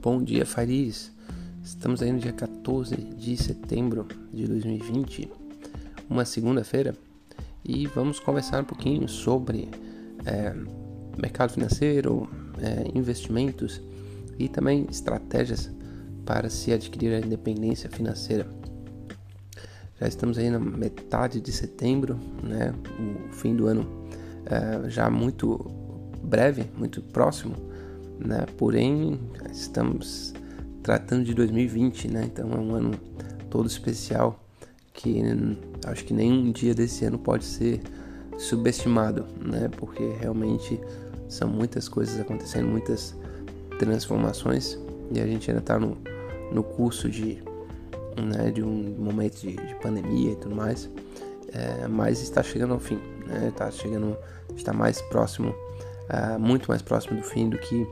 bom dia, Fariz. Estamos aí no dia 14 de setembro de 2020, uma segunda-feira, e vamos conversar um pouquinho sobre é, mercado financeiro, é, investimentos e também estratégias para se adquirir a independência financeira. Já estamos aí na metade de setembro, né? O fim do ano é, já muito breve, muito próximo né? Porém, estamos tratando de 2020, né? Então é um ano todo especial que acho que nenhum dia desse ano pode ser subestimado, né? Porque realmente são muitas coisas acontecendo, muitas transformações e a gente ainda está no, no curso de, né, de um momento de, de pandemia e tudo mais, é, mas está chegando ao fim, né? Está chegando, está mais próximo, uh, muito mais próximo do fim do que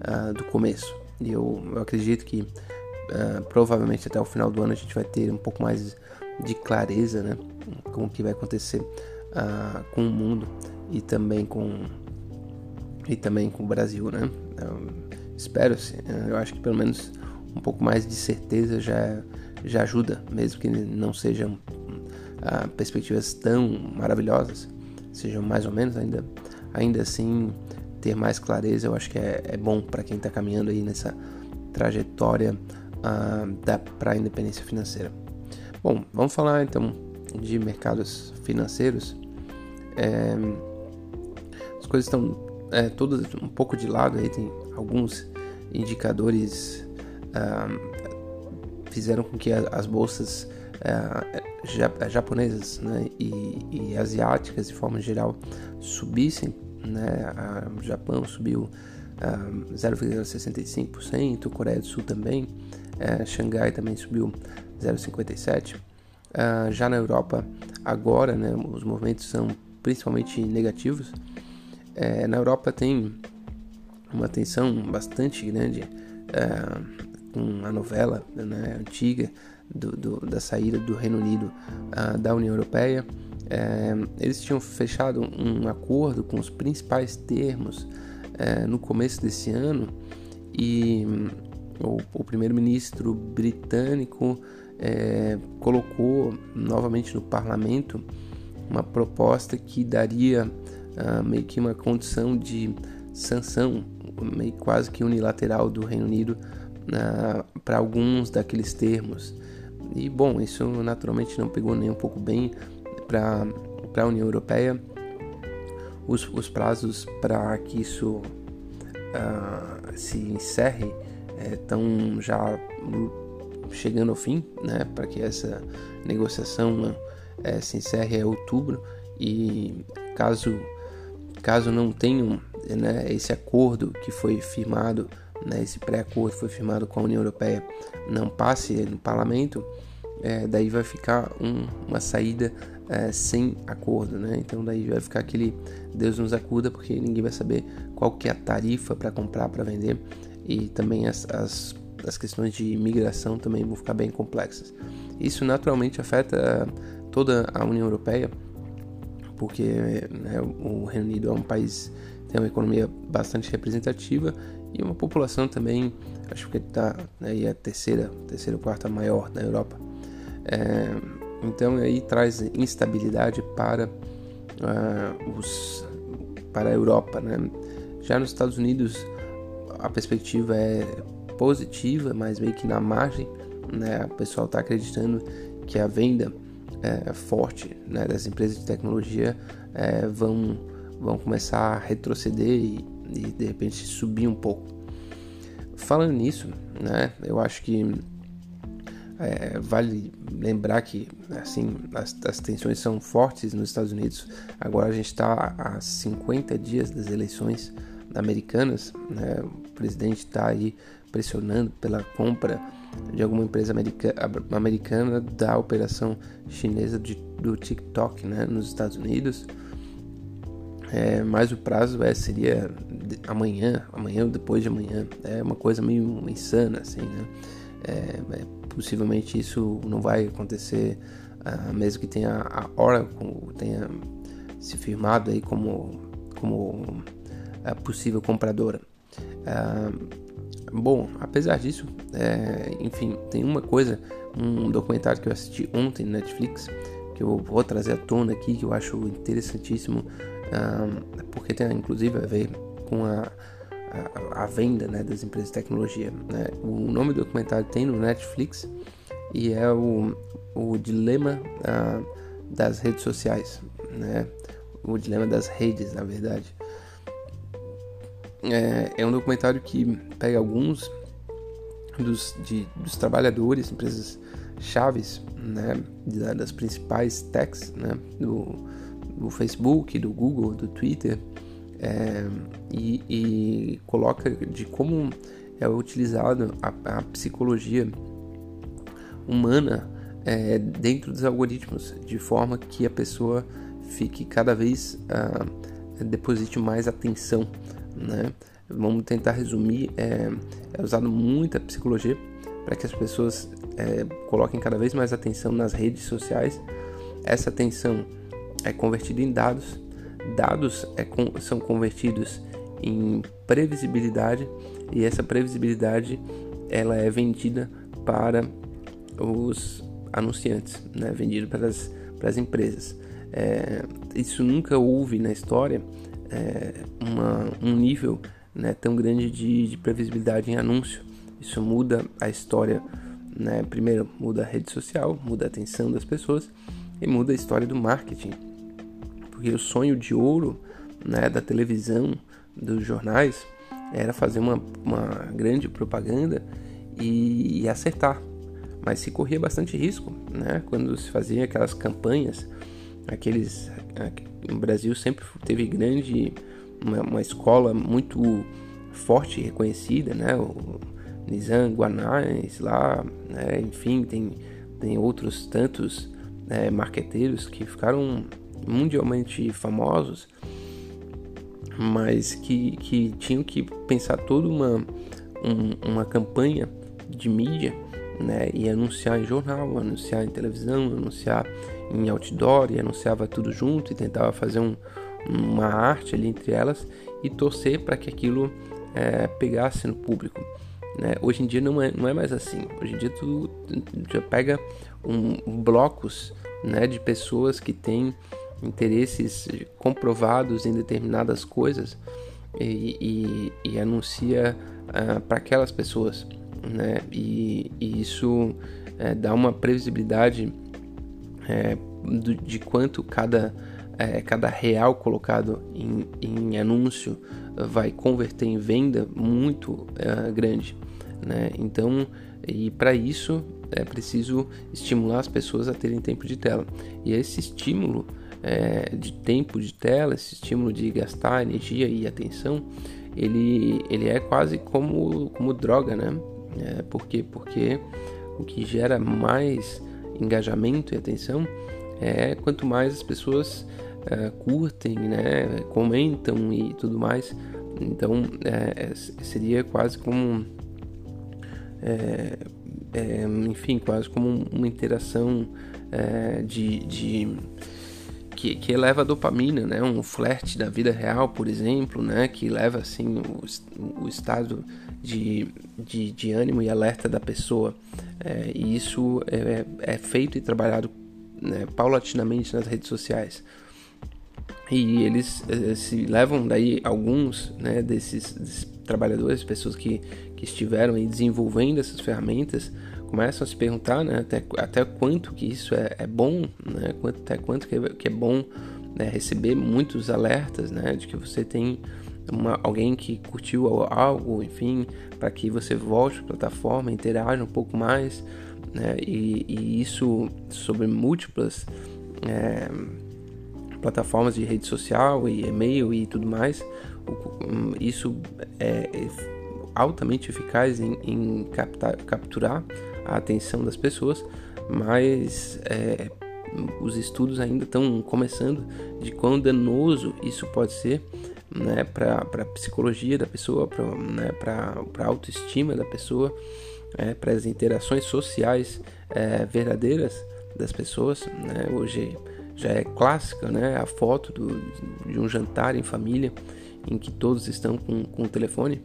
uh, do começo. E eu, eu acredito que uh, provavelmente até o final do ano a gente vai ter um pouco mais de clareza né, com o que vai acontecer uh, com o mundo e também com e também com o Brasil, né? Eu espero, -se, eu acho que pelo menos um pouco mais de certeza já já ajuda, mesmo que não sejam perspectivas tão maravilhosas, sejam mais ou menos ainda ainda assim ter mais clareza, eu acho que é, é bom para quem está caminhando aí nessa trajetória uh, para a independência financeira. Bom, vamos falar então de mercados financeiros. É, as coisas estão é, todas um pouco de lado aí, tem alguns indicadores uh, fizeram com que as bolsas uh, japonesas né, e, e asiáticas de forma geral subissem né? o Japão subiu 0,65%, Coreia do Sul também, é, Xangai também subiu 0,57%. Uh, já na Europa, agora, né, os movimentos são principalmente negativos. É, na Europa tem uma tensão bastante grande uh, com a novela né, antiga do, do, da saída do Reino Unido uh, da União Europeia. É, eles tinham fechado um acordo com os principais termos é, no começo desse ano e hum, o, o primeiro-ministro britânico é, colocou novamente no parlamento uma proposta que daria meio que uma condição de sanção, meio quase que unilateral do Reino Unido para alguns daqueles termos. E bom, isso naturalmente não pegou nem um pouco bem para a União Europeia. Os, os prazos para que isso uh, se encerre estão é, já chegando ao fim, né, para que essa negociação é, se encerre é outubro e caso caso não tenham né, esse acordo que foi firmado, né, esse pré-acordo foi firmado com a União Europeia, não passe no parlamento, é, daí vai ficar um, uma saída é, sem acordo, né? Então daí vai ficar aquele Deus nos acuda porque ninguém vai saber qual que é a tarifa para comprar, para vender e também as, as, as, questões de imigração também vão ficar bem complexas. Isso naturalmente afeta toda a União Europeia porque né, o Reino Unido é um país tem uma economia bastante representativa e uma população também acho que está né, a terceira terceira ou quarta maior na Europa. É, então aí traz instabilidade para uh, os para a Europa, né? Já nos Estados Unidos a perspectiva é positiva, mas meio que na margem, né? O pessoal está acreditando que a venda é, forte né, das empresas de tecnologia é, vão vão começar a retroceder e, e de repente subir um pouco. Falando nisso, né? Eu acho que é, vale lembrar que assim as, as, tensões são fortes nos Estados Unidos. Agora a gente está a 50 dias das eleições americanas. Né? O presidente está aí pressionando pela compra de alguma empresa america, americana da operação chinesa de, do TikTok né? nos Estados Unidos. É, mas o prazo é, seria amanhã, amanhã ou depois de amanhã. É uma coisa meio insana, assim, né? É, é, possivelmente isso não vai acontecer, uh, mesmo que tenha a Oracle tenha se firmado aí como, como a possível compradora. Uh, bom, apesar disso, é, enfim, tem uma coisa, um documentário que eu assisti ontem no Netflix, que eu vou trazer à tona aqui, que eu acho interessantíssimo, porque tem inclusive a ver com a, a, venda né, das empresas de tecnologia. Né? O nome do documentário tem no Netflix e é o, o dilema uh, das redes sociais, né? o dilema das redes, na verdade. É, é um documentário que pega alguns dos, de, dos trabalhadores, empresas chaves, né, das principais techs, né, do, do Facebook, do Google, do Twitter, é, e, e, coloca de como é utilizado a, a psicologia humana é, dentro dos algoritmos, de forma que a pessoa fique cada vez uh, deposite mais atenção, né? Vamos tentar resumir, é, é usado muita psicologia para que as pessoas é, coloquem cada vez mais atenção nas redes sociais. Essa atenção é convertida em dados, dados é, são convertidos em previsibilidade e essa previsibilidade ela é vendida para os anunciantes, né? vendido para as, para as empresas. É, isso nunca houve na história é, uma, um nível né, tão grande de, de, previsibilidade em anúncio. Isso muda a história. Né? Primeiro, muda a rede social, muda a atenção das pessoas e muda a história do marketing. O sonho de ouro né, da televisão, dos jornais, era fazer uma, uma grande propaganda e, e acertar. Mas se corria bastante risco, né? Quando se fazia aquelas campanhas aqueles no Brasil sempre teve grande uma, uma, escola muito forte e reconhecida, né? O Nizam Guanais lá, né? enfim, tem, tem outros tantos né, marqueteiros que ficaram mundialmente famosos, mas que, que tinham que pensar toda uma, um, uma campanha de mídia né, e anunciar em jornal, anunciar em televisão, anunciar em outdoor e anunciava tudo junto e tentava fazer um, uma arte ali entre elas e torcer para que aquilo é, pegasse no público. Né? Hoje em dia não é, não é mais assim. Hoje em dia tu, já pega um, blocos né, de pessoas que têm interesses comprovados em determinadas coisas e, e, e anuncia uh, para aquelas pessoas. Né? E, e isso uh, dá uma previsibilidade é, do, de quanto cada, é, cada real colocado em, em, anúncio vai converter em venda muito é, grande. Né? Então, e para isso é preciso estimular as pessoas a terem tempo de tela. E esse estímulo é, de tempo de tela, esse estímulo de gastar energia e atenção, ele, ele é quase como, como droga, né? É, por quê? Porque o que gera mais engajamento e atenção é quanto mais as pessoas é, curtem, né, comentam e tudo mais. Então é, é seria quase como, é, é, enfim, quase como uma interação de, de que, que, eleva a dopamina, né? Um flerte da vida real, por exemplo, né? Que leva assim o, o estado de, de, de ânimo e alerta da pessoa. É, e isso é, é, feito e trabalhado né, paulatinamente nas redes sociais. E eles é, se levam daí alguns né, desses, desses, trabalhadores, pessoas que, que estiveram desenvolvendo essas ferramentas, começam a se perguntar né, até, até quanto que isso é, é bom, né, quanto, até quanto que é, que é bom né, receber muitos alertas né, de que você tem uma, alguém que curtiu algo, enfim, para que você volte para a plataforma, interaja um pouco mais, né? E, e isso sobre múltiplas é, plataformas de rede social e e-mail e tudo mais, isso é altamente eficaz em, em captar, capturar a atenção das pessoas, mas é, os estudos ainda estão começando de quão danoso isso pode ser né, para a psicologia da pessoa, para né, a autoestima da pessoa, é, para as interações sociais é, verdadeiras das pessoas. Né? Hoje já é clássica né, a foto do, de um jantar em família em que todos estão com, com o telefone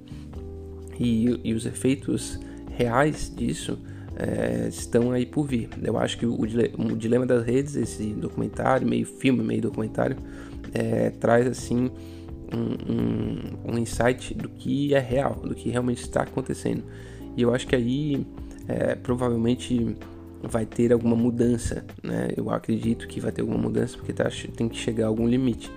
e, e os efeitos reais disso é, estão aí por vir. Eu acho que o, o, Dilema das Redes, esse documentário, meio filme, meio documentário, é, traz assim um, um, um, insight do que é real, do que realmente está acontecendo. E eu acho que aí é, provavelmente vai ter alguma mudança, né? Eu acredito que vai ter alguma mudança porque tá, tem que chegar a algum limite.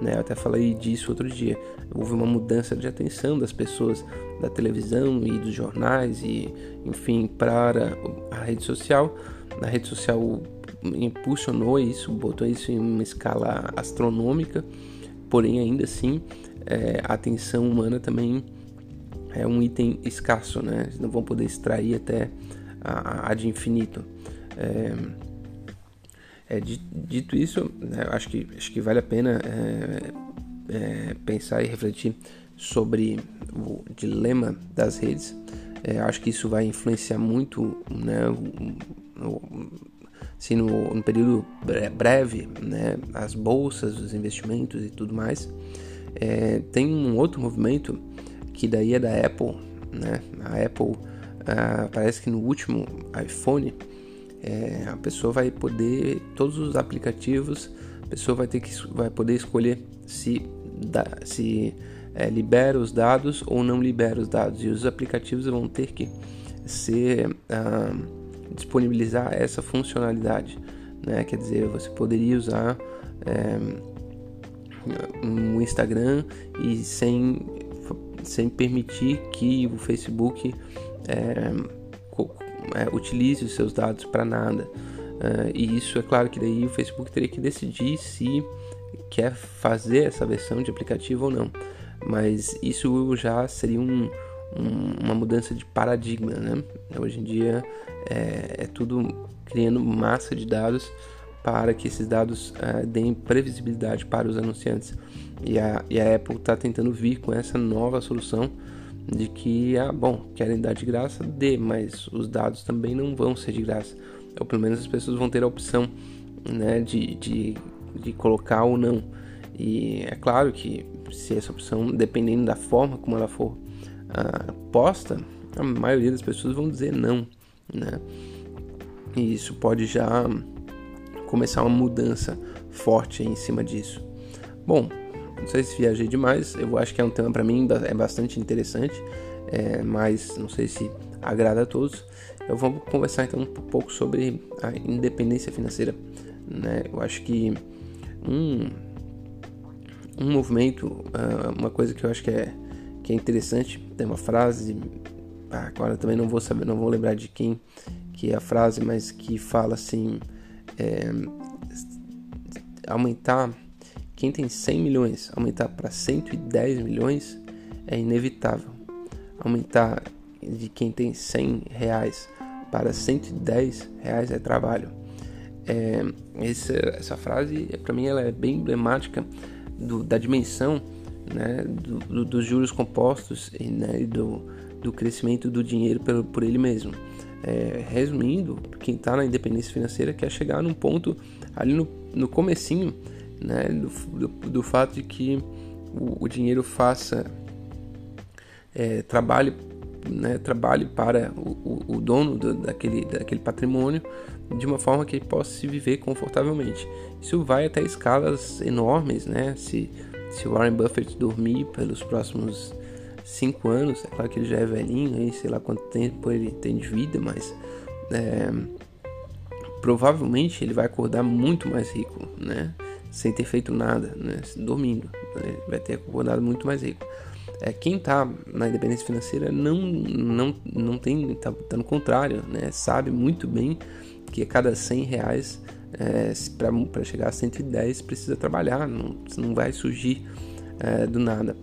Né? Eu até falei disso outro dia. Houve uma mudança de atenção das pessoas da televisão e dos jornais e, enfim, para a rede social. A rede social impulsionou isso, botou isso em uma escala astronômica, porém ainda assim é, a atenção humana também é um item escasso, né? Eles não vão poder extrair até a, a de infinito. É, é, dito isso, né, acho, que, acho que vale a pena é, é, pensar e refletir sobre o dilema das redes. É, acho que isso vai influenciar muito né, se no, no, período breve, né, as bolsas, os investimentos e tudo mais. É, tem um outro movimento que daí é da Apple, né? A Apple ah, parece que no último iPhone é, a pessoa vai poder todos os aplicativos, a pessoa vai ter que vai poder escolher se dá, se é, libera os dados ou não libera os dados e os aplicativos vão ter que ser ah, disponibilizar essa funcionalidade, né? Quer dizer, você poderia usar é, o Instagram e sem sem permitir que o Facebook é, é, utilize os seus dados para nada. Uh, e isso é claro que daí o Facebook teria que decidir se quer fazer essa versão de aplicativo ou não. Mas isso já seria um, um, uma mudança de paradigma, né? Hoje em dia é, é, tudo criando massa de dados para que esses dados uh, deem previsibilidade para os anunciantes. E a, e a Apple está tentando vir com essa nova solução de que, ah, bom, querem dar de graça, dê, mas os dados também não vão ser de graça. Ou pelo menos as pessoas vão ter a opção né, de, de, de colocar ou não. E é claro que se essa opção, dependendo da forma como ela for ah, posta, a maioria das pessoas vão dizer não, né? E isso pode já começar uma mudança forte em cima disso. Bom, não sei se viajei demais, eu acho que é um tema para mim é bastante interessante, é, mas não sei se agrada a todos. Eu vou conversar então um pouco sobre a independência financeira. Né? Eu acho que um, um movimento, ah, uma coisa que eu acho que é, que é interessante, tem uma frase, ah, agora também não vou saber, não vou lembrar de quem que é a frase, mas que fala assim, é, aumentar quem tem 100 milhões aumentar para 110 milhões é inevitável. Aumentar de quem tem 100 reais para 110 reais é trabalho. É, essa, essa frase, para mim, ela é bem emblemática do, da dimensão né, do, do, dos juros compostos e né, do, do crescimento do dinheiro por, por ele mesmo. É, resumindo, quem está na independência financeira quer chegar num ponto ali no, no comecinho né, do, do, do fato de que o, o dinheiro faça é, trabalhe, né, trabalhe para o, o, o dono do, daquele, daquele patrimônio de uma forma que ele possa se viver confortavelmente. Isso vai até escalas enormes, né? Se, se Warren Buffett dormir pelos próximos cinco anos, é claro que ele já é velhinho, aí, sei lá quanto tempo ele tem de vida, mas é, provavelmente ele vai acordar muito mais rico, né? Sem ter feito nada, né? dormindo. Ele vai ter acordado muito mais rico. É, quem está na independência financeira não, não, não tem, está tá no contrário, né? sabe muito bem que a cada 100 reais é, para chegar a 110 precisa trabalhar, não, não vai surgir é, do nada.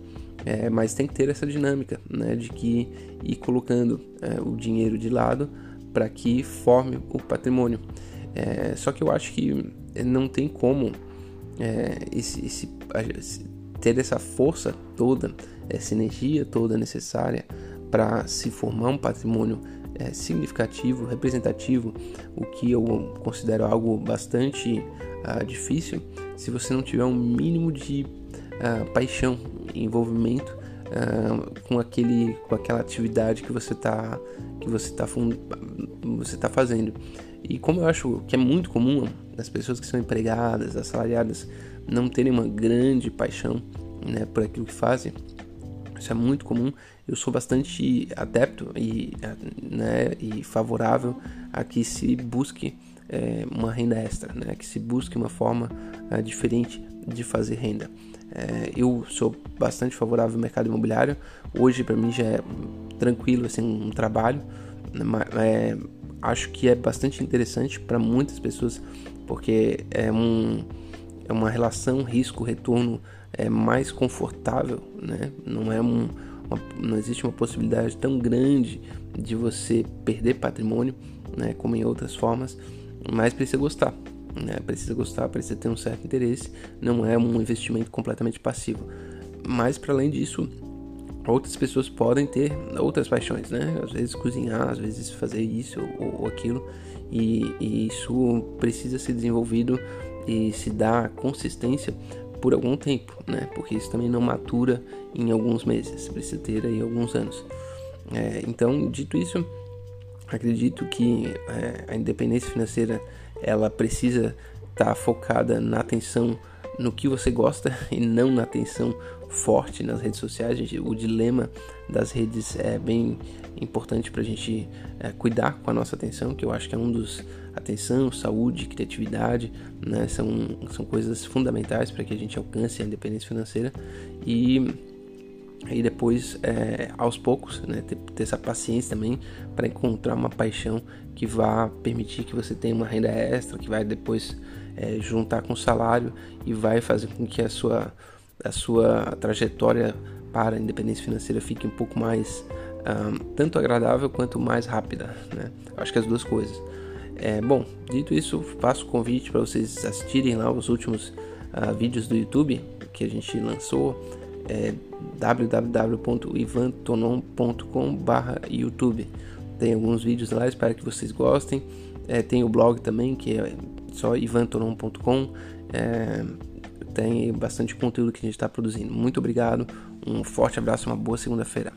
É, mas tem que ter essa dinâmica né, de que ir colocando é, o dinheiro de lado para que forme o patrimônio. É, só que eu acho que não tem como é, esse, esse, ter essa força toda, essa energia toda necessária para se formar um patrimônio é, significativo, representativo, o que eu considero algo bastante uh, difícil, se você não tiver um mínimo de uh, paixão envolvimento uh, com aquele com aquela atividade que você está que você está você tá fazendo e como eu acho que é muito comum as pessoas que são empregadas assalariadas não terem uma grande paixão né, por aquilo que fazem isso é muito comum. Eu sou bastante adepto e, né, e favorável a que se busque é, uma renda extra, né, que se busque uma forma é, diferente de fazer renda. É, eu sou bastante favorável ao mercado imobiliário. Hoje, para mim, já é tranquilo assim, um trabalho. É, acho que é bastante interessante para muitas pessoas, porque é, um, é uma relação risco-retorno é mais confortável, né? Não é um, uma, não existe uma possibilidade tão grande de você perder patrimônio, né? Como em outras formas, mas precisa gostar, né? Precisa gostar, precisa ter um certo interesse. Não é um investimento completamente passivo. Mas para além disso, outras pessoas podem ter outras paixões, né? Às vezes cozinhar, às vezes fazer isso ou, ou aquilo, e, e, isso precisa ser desenvolvido e se dar consistência por algum tempo, né? Porque isso também não matura em alguns meses, precisa ter aí alguns anos. É, então, dito isso, acredito que é, a independência financeira ela precisa estar tá focada na atenção no que você gosta e não na atenção forte nas redes sociais. Gente, o dilema das redes é bem importante para a gente é, cuidar com a nossa atenção, que eu acho que é um dos atenção, saúde, criatividade, né, são, são coisas fundamentais para que a gente alcance a independência financeira e aí depois é, aos poucos né, ter, ter, essa paciência também para encontrar uma paixão que vá permitir que você tenha uma renda extra que vai depois é, juntar com o salário e vai fazer com que a sua a sua trajetória para a independência financeira fique um pouco mais um, tanto agradável quanto mais rápida né? acho que as duas coisas é, bom, dito isso, faço o convite para vocês assistirem lá os últimos uh, vídeos do YouTube que a gente lançou. É www.ivantonon.com/youtube. Tem alguns vídeos lá, espero que vocês gostem. É, tem o blog também, que é só ivantonon.com. É, tem bastante conteúdo que a gente está produzindo. Muito obrigado, um forte abraço, uma boa segunda-feira.